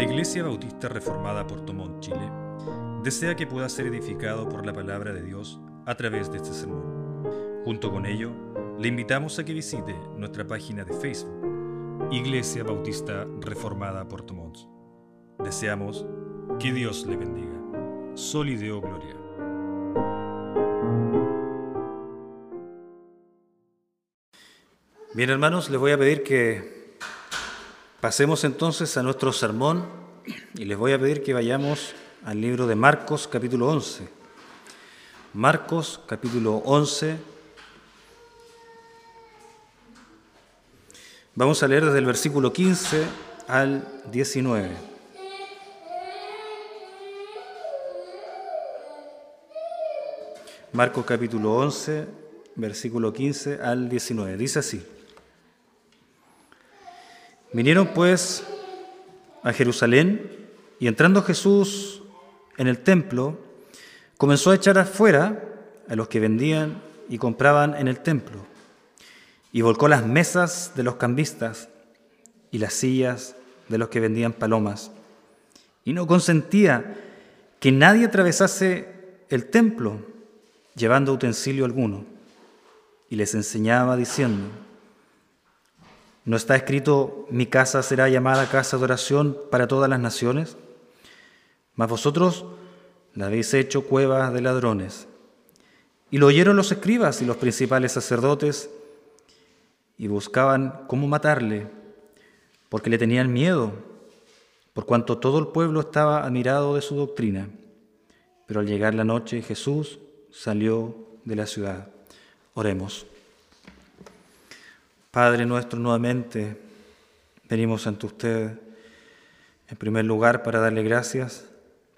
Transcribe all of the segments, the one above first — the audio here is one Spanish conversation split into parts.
La Iglesia Bautista Reformada Portomont, Chile, desea que pueda ser edificado por la palabra de Dios a través de este sermón. Junto con ello, le invitamos a que visite nuestra página de Facebook, Iglesia Bautista Reformada Portomont. Deseamos que Dios le bendiga. Solideo Gloria. Bien, hermanos, les voy a pedir que pasemos entonces a nuestro sermón y les voy a pedir que vayamos al libro de Marcos capítulo 11. Marcos capítulo 11. Vamos a leer desde el versículo 15 al 19. Marcos capítulo 11, versículo 15 al 19. Dice así. Vinieron pues a Jerusalén y entrando Jesús en el templo, comenzó a echar afuera a los que vendían y compraban en el templo, y volcó las mesas de los cambistas y las sillas de los que vendían palomas, y no consentía que nadie atravesase el templo llevando utensilio alguno, y les enseñaba diciendo, ¿No está escrito, mi casa será llamada casa de oración para todas las naciones? Mas vosotros la habéis hecho cueva de ladrones. Y lo oyeron los escribas y los principales sacerdotes y buscaban cómo matarle, porque le tenían miedo, por cuanto todo el pueblo estaba admirado de su doctrina. Pero al llegar la noche Jesús salió de la ciudad. Oremos. Padre nuestro, nuevamente venimos ante usted en primer lugar para darle gracias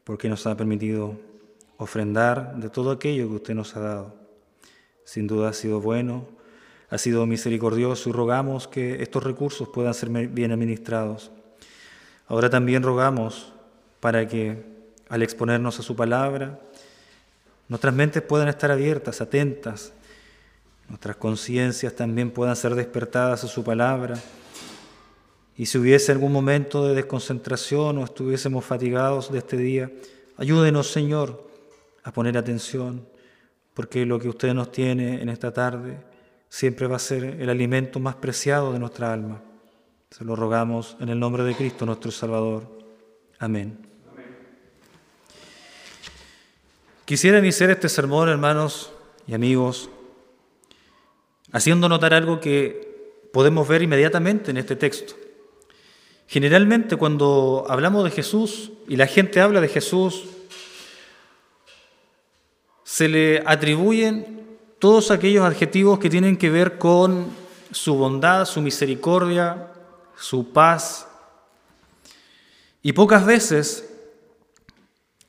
porque nos ha permitido ofrendar de todo aquello que usted nos ha dado. Sin duda ha sido bueno, ha sido misericordioso y rogamos que estos recursos puedan ser bien administrados. Ahora también rogamos para que al exponernos a su palabra, nuestras mentes puedan estar abiertas, atentas, nuestras conciencias también puedan ser despertadas a su palabra. Y si hubiese algún momento de desconcentración o estuviésemos fatigados de este día, ayúdenos, Señor, a poner atención, porque lo que usted nos tiene en esta tarde siempre va a ser el alimento más preciado de nuestra alma. Se lo rogamos en el nombre de Cristo, nuestro Salvador. Amén. Quisiera iniciar este sermón, hermanos y amigos, haciendo notar algo que podemos ver inmediatamente en este texto. Generalmente cuando hablamos de Jesús y la gente habla de Jesús, se le atribuyen todos aquellos adjetivos que tienen que ver con su bondad, su misericordia, su paz. Y pocas veces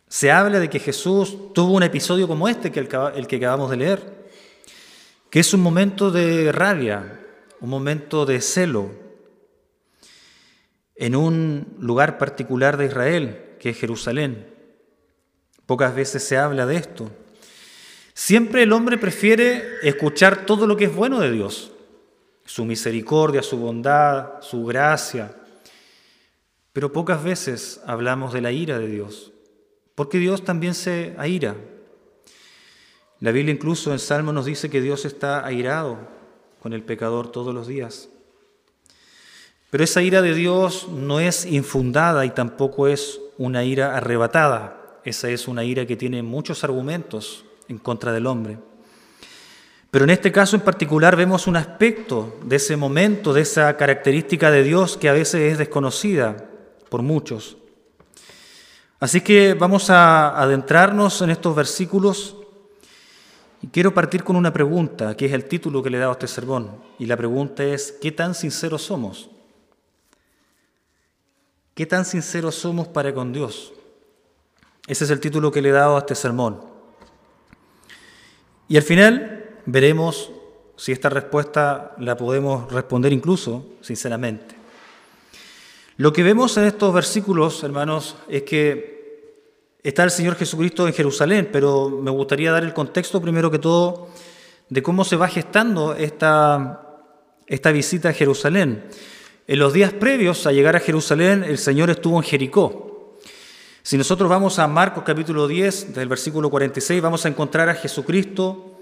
se habla de que Jesús tuvo un episodio como este, que el que acabamos de leer que es un momento de rabia, un momento de celo, en un lugar particular de Israel, que es Jerusalén. Pocas veces se habla de esto. Siempre el hombre prefiere escuchar todo lo que es bueno de Dios, su misericordia, su bondad, su gracia. Pero pocas veces hablamos de la ira de Dios, porque Dios también se aira, la Biblia incluso en Salmo nos dice que Dios está airado con el pecador todos los días. Pero esa ira de Dios no es infundada y tampoco es una ira arrebatada. Esa es una ira que tiene muchos argumentos en contra del hombre. Pero en este caso en particular vemos un aspecto de ese momento, de esa característica de Dios que a veces es desconocida por muchos. Así que vamos a adentrarnos en estos versículos quiero partir con una pregunta, que es el título que le he dado a este sermón. Y la pregunta es, ¿qué tan sinceros somos? ¿Qué tan sinceros somos para con Dios? Ese es el título que le he dado a este sermón. Y al final veremos si esta respuesta la podemos responder incluso sinceramente. Lo que vemos en estos versículos, hermanos, es que está el Señor Jesucristo en Jerusalén, pero me gustaría dar el contexto primero que todo de cómo se va gestando esta, esta visita a Jerusalén. En los días previos a llegar a Jerusalén, el Señor estuvo en Jericó. Si nosotros vamos a Marcos capítulo 10, del versículo 46, vamos a encontrar a Jesucristo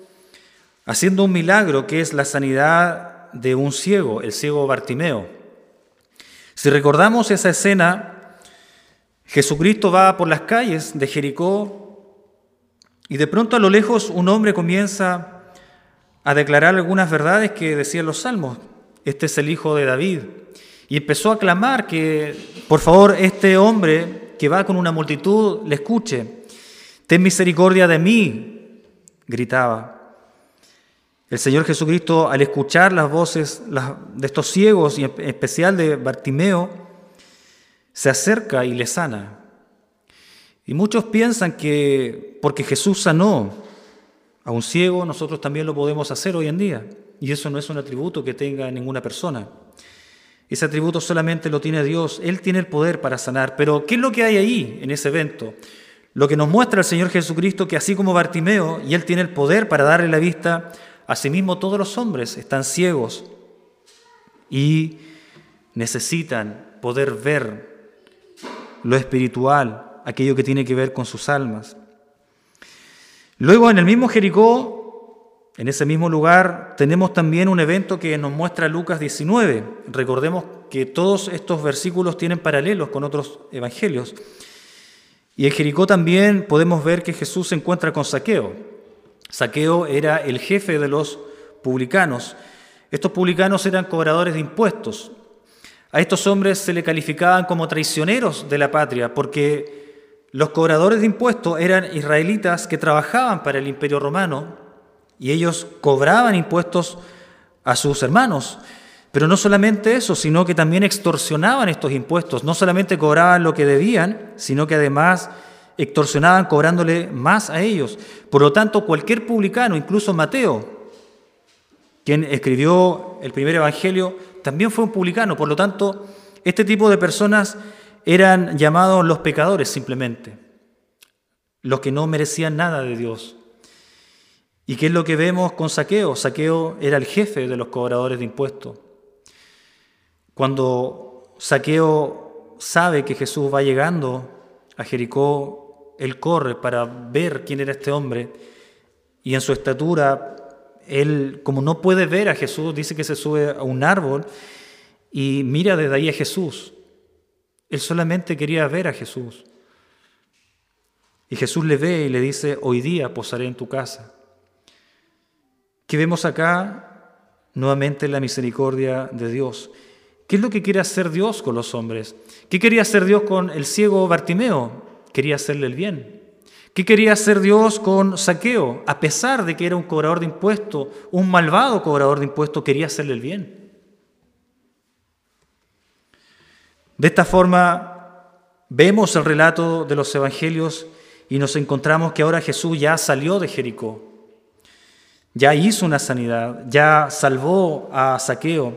haciendo un milagro que es la sanidad de un ciego, el ciego Bartimeo. Si recordamos esa escena, Jesucristo va por las calles de Jericó y de pronto a lo lejos un hombre comienza a declarar algunas verdades que decían los salmos. Este es el hijo de David. Y empezó a clamar que, por favor, este hombre que va con una multitud le escuche. Ten misericordia de mí, gritaba. El Señor Jesucristo, al escuchar las voces de estos ciegos, y en especial de Bartimeo, se acerca y le sana. Y muchos piensan que porque Jesús sanó a un ciego, nosotros también lo podemos hacer hoy en día. Y eso no es un atributo que tenga ninguna persona. Ese atributo solamente lo tiene Dios. Él tiene el poder para sanar. Pero ¿qué es lo que hay ahí en ese evento? Lo que nos muestra el Señor Jesucristo que así como Bartimeo, y Él tiene el poder para darle la vista, asimismo todos los hombres están ciegos y necesitan poder ver lo espiritual, aquello que tiene que ver con sus almas. Luego en el mismo Jericó en ese mismo lugar tenemos también un evento que nos muestra Lucas 19. Recordemos que todos estos versículos tienen paralelos con otros evangelios. Y en Jericó también podemos ver que Jesús se encuentra con Saqueo. Saqueo era el jefe de los publicanos. Estos publicanos eran cobradores de impuestos. A estos hombres se le calificaban como traicioneros de la patria porque los cobradores de impuestos eran israelitas que trabajaban para el imperio romano y ellos cobraban impuestos a sus hermanos. Pero no solamente eso, sino que también extorsionaban estos impuestos. No solamente cobraban lo que debían, sino que además extorsionaban cobrándole más a ellos. Por lo tanto, cualquier publicano, incluso Mateo, quien escribió el primer evangelio, también fue un publicano. Por lo tanto, este tipo de personas eran llamados los pecadores simplemente, los que no merecían nada de Dios. ¿Y qué es lo que vemos con Saqueo? Saqueo era el jefe de los cobradores de impuestos. Cuando Saqueo sabe que Jesús va llegando a Jericó, él corre para ver quién era este hombre y en su estatura, él como no puede ver a Jesús, dice que se sube a un árbol y mira desde ahí a Jesús. Él solamente quería ver a Jesús. Y Jesús le ve y le dice, hoy día posaré en tu casa que vemos acá nuevamente la misericordia de Dios. ¿Qué es lo que quiere hacer Dios con los hombres? ¿Qué quería hacer Dios con el ciego Bartimeo? Quería hacerle el bien. ¿Qué quería hacer Dios con Saqueo? A pesar de que era un cobrador de impuestos, un malvado cobrador de impuestos, quería hacerle el bien. De esta forma, vemos el relato de los evangelios y nos encontramos que ahora Jesús ya salió de Jericó ya hizo una sanidad, ya salvó a Saqueo.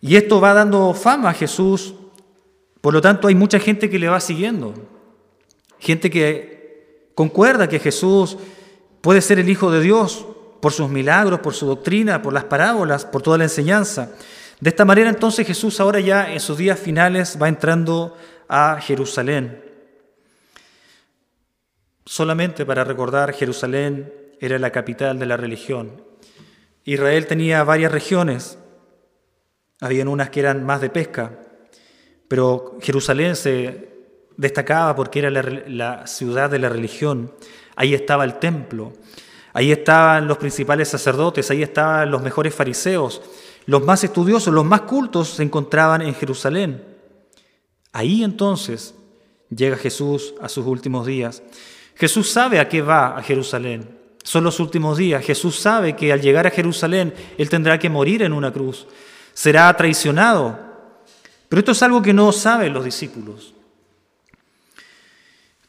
Y esto va dando fama a Jesús, por lo tanto hay mucha gente que le va siguiendo, gente que concuerda que Jesús puede ser el Hijo de Dios por sus milagros, por su doctrina, por las parábolas, por toda la enseñanza. De esta manera entonces Jesús ahora ya en sus días finales va entrando a Jerusalén. Solamente para recordar, Jerusalén era la capital de la religión. Israel tenía varias regiones, habían unas que eran más de pesca, pero Jerusalén se destacaba porque era la, ciudad de la religión. Ahí estaba el templo, ahí estaban los principales sacerdotes, ahí estaban los mejores fariseos, los más estudiosos, los más cultos se encontraban en Jerusalén. Ahí entonces llega Jesús a sus últimos días. Jesús sabe a qué va a Jerusalén. Son los últimos días. Jesús sabe que al llegar a Jerusalén, Él tendrá que morir en una cruz. Será traicionado. Pero esto es algo que no saben los discípulos.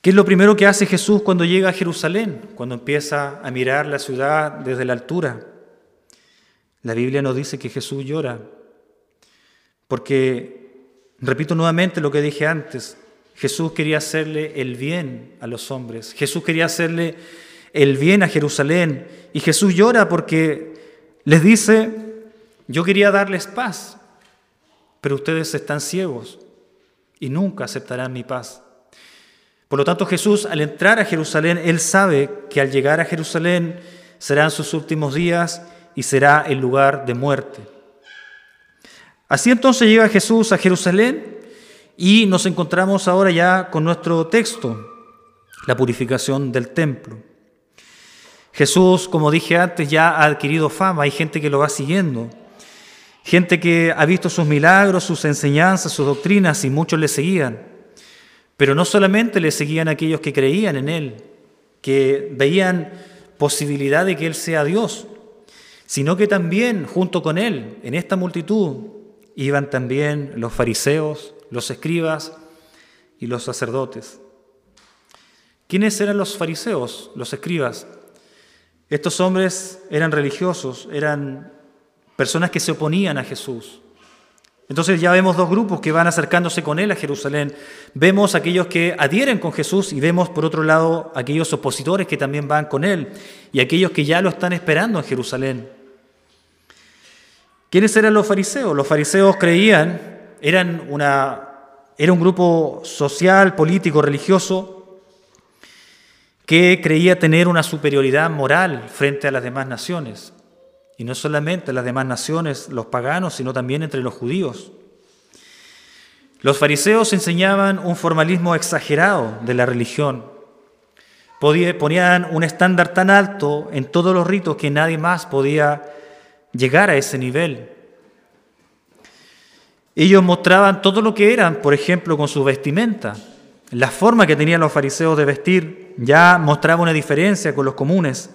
¿Qué es lo primero que hace Jesús cuando llega a Jerusalén? Cuando empieza a mirar la ciudad desde la altura. La Biblia nos dice que Jesús llora. Porque, repito nuevamente lo que dije antes, Jesús quería hacerle el bien a los hombres. Jesús quería hacerle el bien a Jerusalén. Y Jesús llora porque les dice, yo quería darles paz. pero ustedes están ciegos y nunca aceptarán mi paz. Por lo tanto, Jesús, al entrar a Jerusalén, él sabe que al llegar a Jerusalén serán sus últimos días y será el lugar de muerte. Así entonces llega Jesús a Jerusalén y nos encontramos ahora ya con nuestro texto, la purificación del templo. Jesús, como dije antes, ya ha adquirido fama, hay gente que lo va siguiendo, gente que ha visto sus milagros, sus enseñanzas, sus doctrinas y muchos le seguían. Pero no solamente le seguían aquellos que creían en Él, que veían posibilidad de que Él sea Dios, sino que también junto con Él, en esta multitud, iban también los fariseos, los escribas y los sacerdotes. ¿Quiénes eran los fariseos, los escribas? Estos hombres eran religiosos, eran personas que se oponían a Jesús. Entonces ya vemos dos grupos que van acercándose con él a Jerusalén. Vemos aquellos que adhieren con Jesús y vemos por otro lado aquellos opositores que también van con él y aquellos que ya lo están esperando en Jerusalén. ¿Quiénes eran los fariseos? Los fariseos creían, eran era un grupo social, político, religioso, que creía tener una superioridad moral frente a las demás naciones. Y no solamente las demás naciones, los paganos, sino también entre los judíos. Los fariseos enseñaban un formalismo exagerado de la religión. Ponían un estándar tan alto en todos los ritos que nadie más podía llegar a ese nivel. Ellos mostraban todo lo que eran, por ejemplo, con su vestimenta. La forma que tenían los fariseos de vestir ya mostraba una diferencia con los comunes.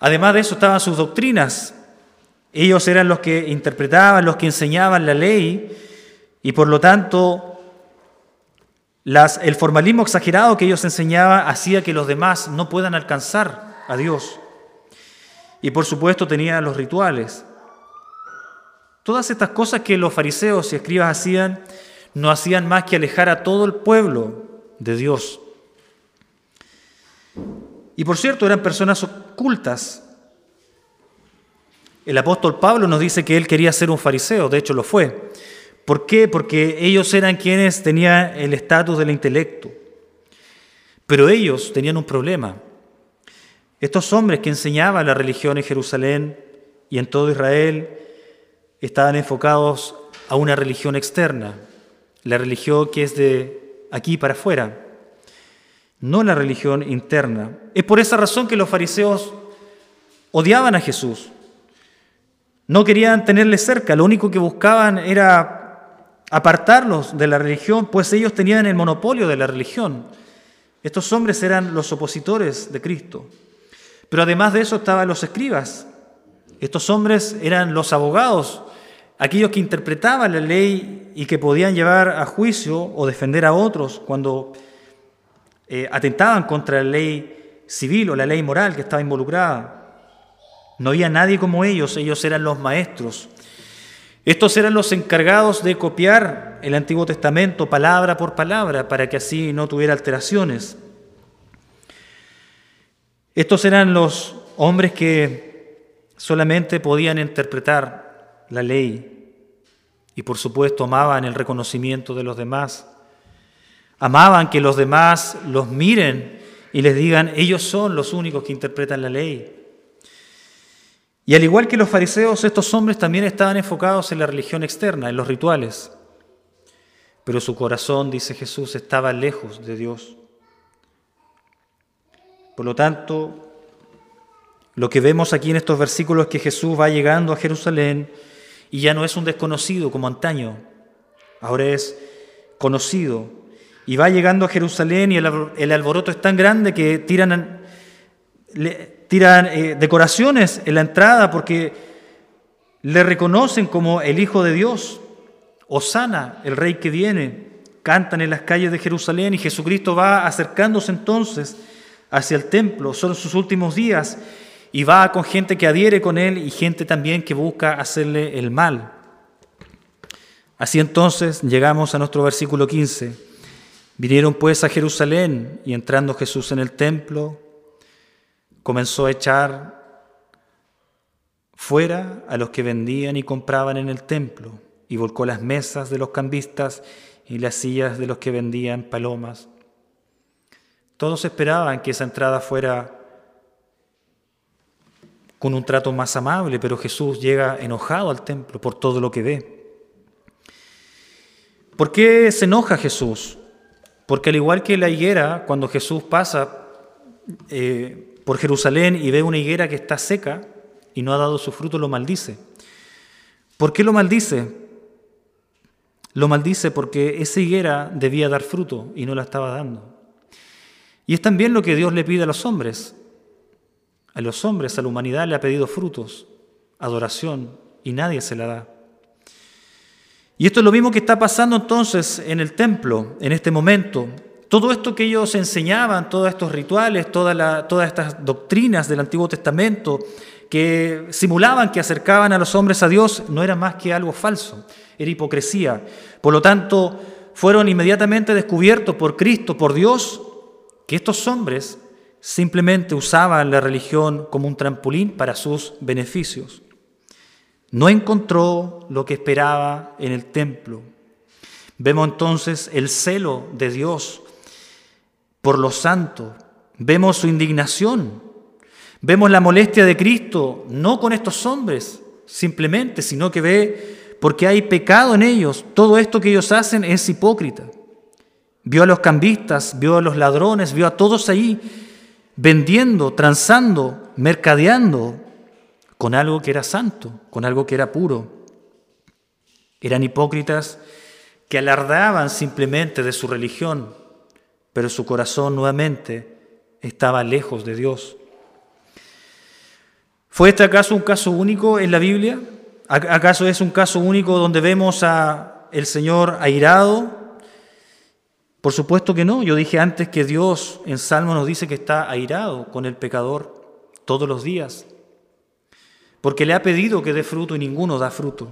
Además de eso estaban sus doctrinas. Ellos eran los que interpretaban, los que enseñaban la ley y por lo tanto el formalismo exagerado que ellos enseñaban hacía que los demás no puedan alcanzar a Dios. Y por supuesto tenían los rituales. Todas estas cosas que los fariseos y escribas hacían no hacían más que alejar a todo el pueblo de Dios. Y por cierto, eran personas ocultas. El apóstol Pablo nos dice que él quería ser un fariseo, de hecho lo fue. ¿Por qué? Porque ellos eran quienes tenían el estatus del intelecto. Pero ellos tenían un problema. Estos hombres que enseñaban la religión en Jerusalén y en todo Israel estaban enfocados a una religión externa, la religión que es de aquí para afuera no la religión interna. Es por esa razón que los fariseos odiaban a Jesús. No querían tenerle cerca, lo único que buscaban era apartarlos de la religión, pues ellos tenían el monopolio de la religión. Estos hombres eran los opositores de Cristo. Pero además de eso estaban los escribas. Estos hombres eran los abogados, aquellos que interpretaban la ley y que podían llevar a juicio o defender a otros cuando eh, atentaban contra la ley civil o la ley moral que estaba involucrada. No había nadie como ellos, ellos eran los maestros. Estos eran los encargados de copiar el Antiguo Testamento palabra por palabra para que así no tuviera alteraciones. Estos eran los hombres que solamente podían interpretar la ley y por supuesto amaban el reconocimiento de los demás. Amaban que los demás los miren y les digan, ellos son los únicos que interpretan la ley. Y al igual que los fariseos, estos hombres también estaban enfocados en la religión externa, en los rituales. Pero su corazón, dice Jesús, estaba lejos de Dios. Por lo tanto, lo que vemos aquí en estos versículos es que Jesús va llegando a Jerusalén y ya no es un desconocido como antaño, ahora es conocido, y va llegando a Jerusalén y el, alboroto es tan grande que tiran, tiran eh, decoraciones en la entrada porque le reconocen como el Hijo de Dios. Osana, el Rey que viene. Cantan en las calles de Jerusalén y Jesucristo va acercándose entonces hacia el templo. Son sus últimos días y va con gente que adhiere con él y gente también que busca hacerle el mal. Así entonces llegamos a nuestro versículo 15. Vinieron pues a Jerusalén y entrando Jesús en el templo, comenzó a echar fuera a los que vendían y compraban en el templo y volcó las mesas de los cambistas y las sillas de los que vendían palomas. Todos esperaban que esa entrada fuera con un trato más amable, pero Jesús llega enojado al templo por todo lo que ve. ¿Por qué se enoja Jesús? Porque al igual que la higuera, cuando Jesús pasa eh, por Jerusalén y ve una higuera que está seca y no ha dado su fruto, lo maldice. ¿Por qué lo maldice? Lo maldice porque esa higuera debía dar fruto y no la estaba dando. Y es también lo que Dios le pide a los hombres. A los hombres, a la humanidad le ha pedido frutos, adoración, y nadie se la da. Y esto es lo mismo que está pasando entonces en el templo, en este momento. Todo esto que ellos enseñaban, todos estos rituales, todas estas doctrinas del Antiguo Testamento que simulaban que acercaban a los hombres a Dios, no era más que algo falso, era hipocresía. Por lo tanto, fueron inmediatamente descubiertos por Cristo, por Dios, que estos hombres simplemente usaban la religión como un trampolín para sus beneficios. No encontró lo que esperaba en el templo. Vemos entonces el celo de Dios por los santos. Vemos su indignación. Vemos la molestia de Cristo, no con estos hombres simplemente, sino que ve porque hay pecado en ellos. Todo esto que ellos hacen es hipócrita. Vio a los cambistas, vio a los ladrones, vio a todos ahí vendiendo, transando, mercadeando con algo que era santo, con algo que era puro. Eran hipócritas que alardaban simplemente de su religión, pero su corazón nuevamente estaba lejos de Dios. ¿Fue este acaso un caso único en la Biblia? ¿Acaso es un caso único donde vemos a el Señor airado? Por supuesto que no. Yo dije antes que Dios en Salmo nos dice que está airado con el pecador todos los días, porque le ha pedido que dé fruto y ninguno da fruto.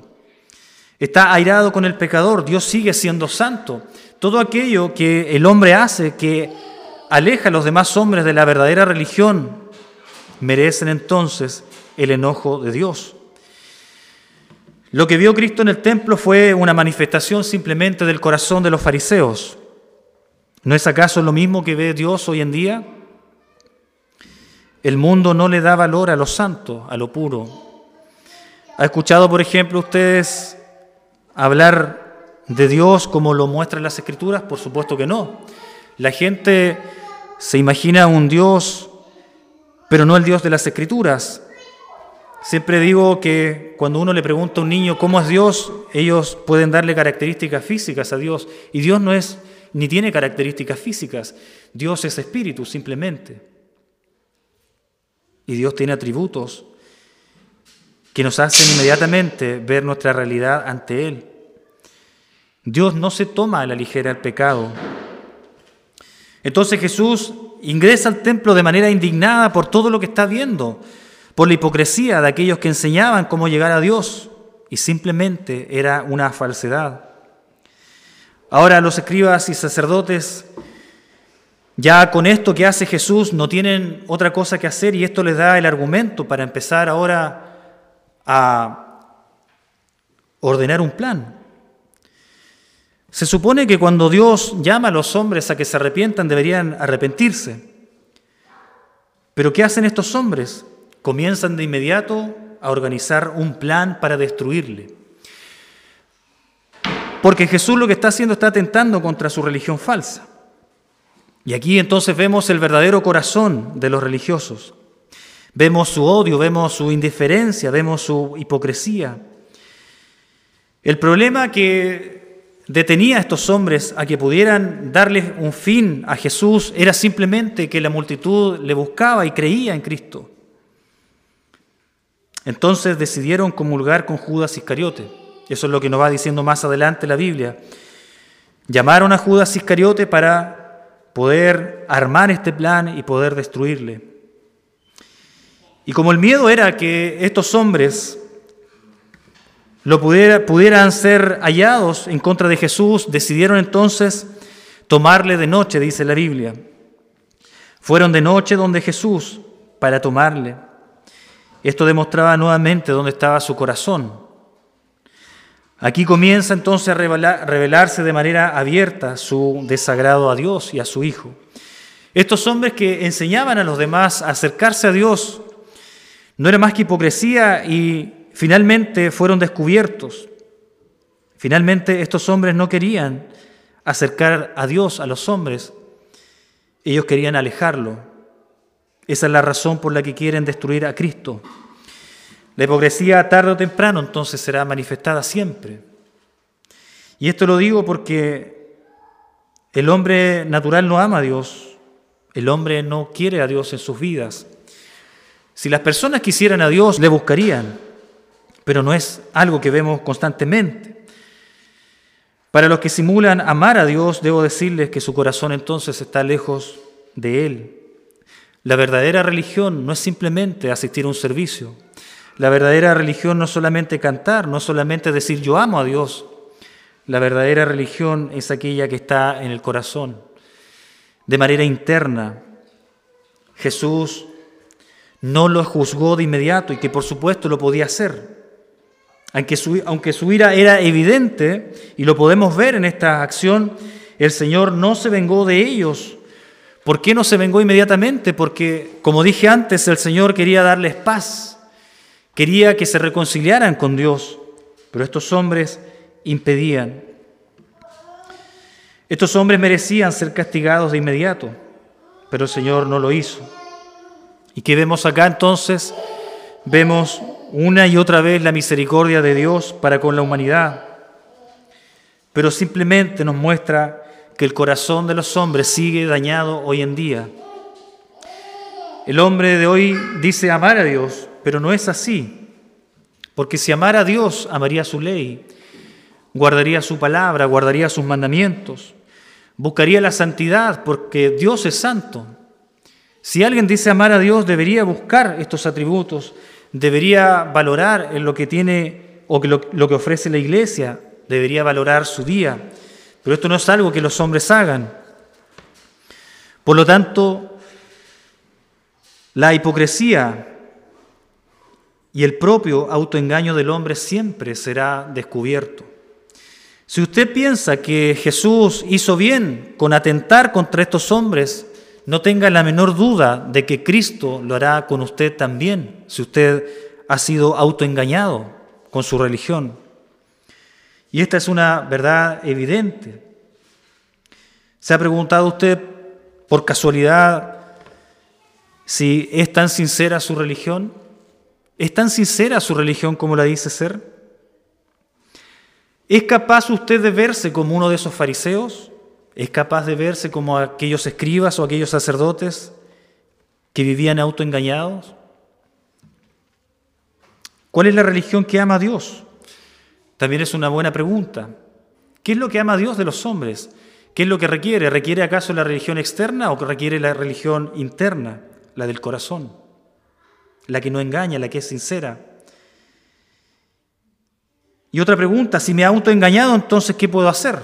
Está airado con el pecador, Dios sigue siendo santo. Todo aquello que el hombre hace que aleja a los demás hombres de la verdadera religión, merecen entonces el enojo de Dios. Lo que vio Cristo en el templo fue una manifestación simplemente del corazón de los fariseos. ¿No es acaso lo mismo que ve Dios hoy en día? El mundo no le da valor a lo santo, a lo puro. ¿Ha escuchado, por ejemplo, ustedes hablar de Dios como lo muestran las Escrituras? Por supuesto que no. La gente se imagina un Dios, pero no el Dios de las Escrituras. Siempre digo que cuando uno le pregunta a un niño cómo es Dios, ellos pueden darle características físicas a Dios. Y Dios no es ni tiene características físicas. Dios es espíritu simplemente. Y Dios tiene atributos que nos hacen inmediatamente ver nuestra realidad ante Él. Dios no se toma a la ligera el pecado. Entonces Jesús ingresa al templo de manera indignada por todo lo que está viendo, por la hipocresía de aquellos que enseñaban cómo llegar a Dios y simplemente era una falsedad. Ahora los escribas y sacerdotes, ya con esto que hace Jesús, no tienen otra cosa que hacer y esto les da el argumento para empezar ahora a ordenar un plan. Se supone que cuando Dios llama a los hombres a que se arrepientan, deberían arrepentirse. Pero ¿qué hacen estos hombres? Comienzan de inmediato a organizar un plan para destruirle. Porque Jesús lo que está haciendo está atentando contra su religión falsa. Y aquí entonces vemos el verdadero corazón de los religiosos. Vemos su odio, vemos su indiferencia, vemos su hipocresía. El problema que detenía a estos hombres a que pudieran darles un fin a Jesús era simplemente que la multitud le buscaba y creía en Cristo. Entonces decidieron comulgar con Judas Iscariote. Eso es lo que nos va diciendo más adelante la Biblia. Llamaron a Judas Iscariote para poder armar este plan y poder destruirle. Y como el miedo era que estos hombres lo pudieran ser hallados en contra de Jesús, decidieron entonces tomarle de noche, dice la Biblia. Fueron de noche donde Jesús para tomarle. Esto demostraba nuevamente dónde estaba su corazón. Aquí comienza entonces a revelarse de manera abierta su desagrado a Dios y a su Hijo. Estos hombres que enseñaban a los demás a acercarse a Dios no era más que hipocresía y finalmente fueron descubiertos. Finalmente estos hombres no querían acercar a Dios a los hombres, ellos querían alejarlo. Esa es la razón por la que quieren destruir a Cristo. La hipocresía tarde o temprano entonces será manifestada siempre. Y esto lo digo porque el hombre natural no ama a Dios, el hombre no quiere a Dios en sus vidas. Si las personas quisieran a Dios, le buscarían, pero no es algo que vemos constantemente. Para los que simulan amar a Dios, debo decirles que su corazón entonces está lejos de Él. La verdadera religión no es simplemente asistir a un servicio. La verdadera religión no es solamente cantar, no es solamente decir yo amo a Dios. La verdadera religión es aquella que está en el corazón, de manera interna. Jesús no lo juzgó de inmediato y que por supuesto lo podía hacer. Aunque su, ira era evidente, y lo podemos ver en esta acción, el Señor no se vengó de ellos. ¿Por qué no se vengó inmediatamente? Porque, como dije antes, el Señor quería darles paz, quería que se reconciliaran con Dios, pero estos hombres impedían. Estos hombres merecían ser castigados de inmediato, pero el Señor no lo hizo. ¿Y qué vemos acá entonces? Vemos una y otra vez la misericordia de Dios para con la humanidad, pero simplemente nos muestra que el corazón de los hombres sigue dañado hoy en día. El hombre de hoy dice amar a Dios, pero no es así, porque si amara a Dios, amaría su ley, guardaría su palabra, guardaría sus mandamientos, buscaría la santidad, porque Dios es santo. Si alguien dice amar a Dios, debería buscar estos atributos debería valorar en lo que tiene o que lo, lo que ofrece la iglesia, debería valorar su día. Pero esto no es algo que los hombres hagan. Por lo tanto, la hipocresía y el propio autoengaño del hombre siempre será descubierto. Si usted piensa que Jesús hizo bien con atentar contra estos hombres, no tenga la menor duda de que Cristo lo hará con usted también, si usted ha sido autoengañado con su religión. Y esta es una verdad evidente. ¿Se ha preguntado usted por casualidad si es tan sincera su religión? ¿Es tan sincera su religión como la dice ser? ¿Es capaz usted de verse como uno de esos fariseos? ¿Es capaz de verse como aquellos escribas o aquellos sacerdotes que vivían autoengañados? ¿Cuál es la religión que ama a Dios? También es una buena pregunta. ¿Qué es lo que ama a Dios de los hombres? ¿Qué es lo que requiere? ¿Requiere acaso la religión externa o requiere la religión interna, la del corazón? La que no engaña, la que es sincera. Y otra pregunta, si me he autoengañado, entonces ¿qué puedo hacer?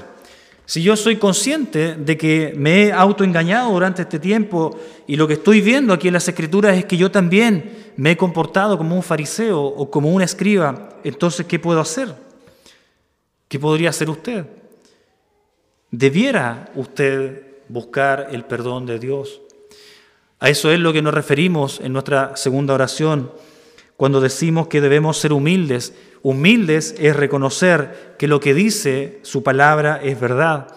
Si yo soy consciente de que me he autoengañado durante este tiempo y lo que estoy viendo aquí en las escrituras es que yo también me he comportado como un fariseo o como un escriba, entonces ¿qué puedo hacer? ¿Qué podría hacer usted? Debiera usted buscar el perdón de Dios. A eso es lo que nos referimos en nuestra segunda oración cuando decimos que debemos ser humildes Humildes es reconocer que lo que dice su palabra es verdad,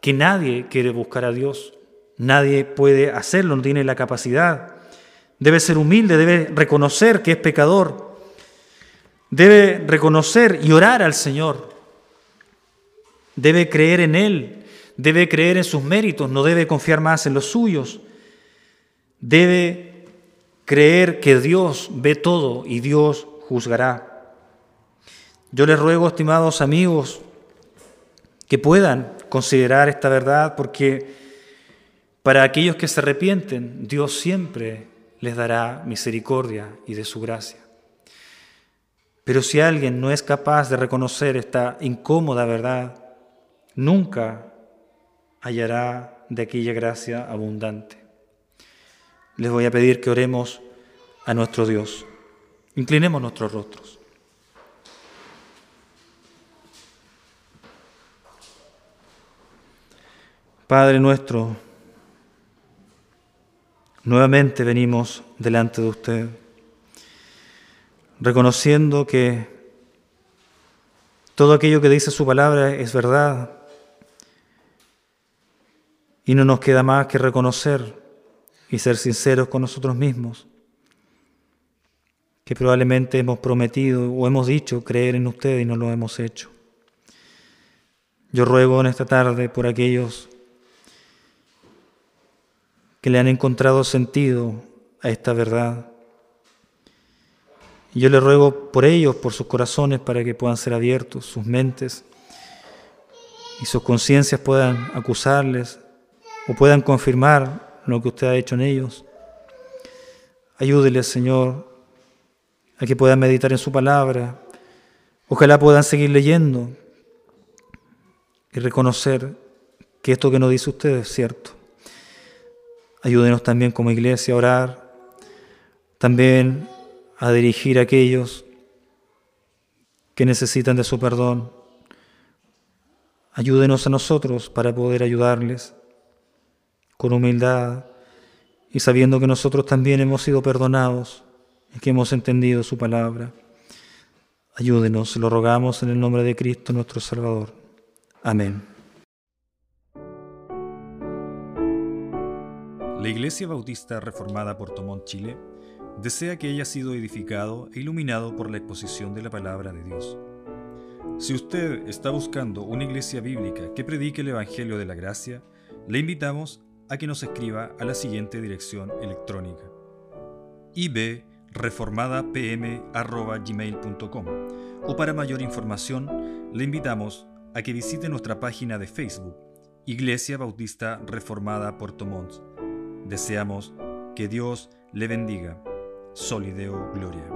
que nadie quiere buscar a Dios, nadie puede hacerlo, no tiene la capacidad. Debe ser humilde, debe reconocer que es pecador, debe reconocer y orar al Señor, debe creer en Él, debe creer en sus méritos, no debe confiar más en los suyos, debe creer que Dios ve todo y Dios juzgará. Yo les ruego, estimados amigos, que puedan considerar esta verdad porque para aquellos que se arrepienten, Dios siempre les dará misericordia y de su gracia. Pero si alguien no es capaz de reconocer esta incómoda verdad, nunca hallará de aquella gracia abundante les voy a pedir que oremos a nuestro Dios. Inclinemos nuestros rostros. Padre nuestro, nuevamente venimos delante de usted, reconociendo que todo aquello que dice su palabra es verdad y no nos queda más que reconocer y ser sinceros con nosotros mismos, que probablemente hemos prometido o hemos dicho creer en usted y no lo hemos hecho. Yo ruego en esta tarde por aquellos que le han encontrado sentido a esta verdad. Yo le ruego por ellos, por sus corazones, para que puedan ser abiertos, sus mentes y sus conciencias puedan acusarles o puedan confirmar lo que usted ha hecho en ellos. Ayúdeles, Señor, a que puedan meditar en su palabra. Ojalá puedan seguir leyendo y reconocer que esto que nos dice usted es cierto. Ayúdenos también como iglesia a orar, también a dirigir a aquellos que necesitan de su perdón. Ayúdenos a nosotros para poder ayudarles con humildad y sabiendo que nosotros también hemos sido perdonados y que hemos entendido su palabra. Ayúdenos, lo rogamos en el nombre de Cristo nuestro Salvador. Amén. La Iglesia Bautista Reformada Portomont, Chile, desea que haya sido edificado e iluminado por la exposición de la palabra de Dios. Si usted está buscando una iglesia bíblica que predique el Evangelio de la Gracia, le invitamos a que nos escriba a la siguiente dirección electrónica ibreformadapm.gmail.com o para mayor información le invitamos a que visite nuestra página de Facebook Iglesia Bautista Reformada Puerto Montt. Deseamos que Dios le bendiga. Solideo Gloria.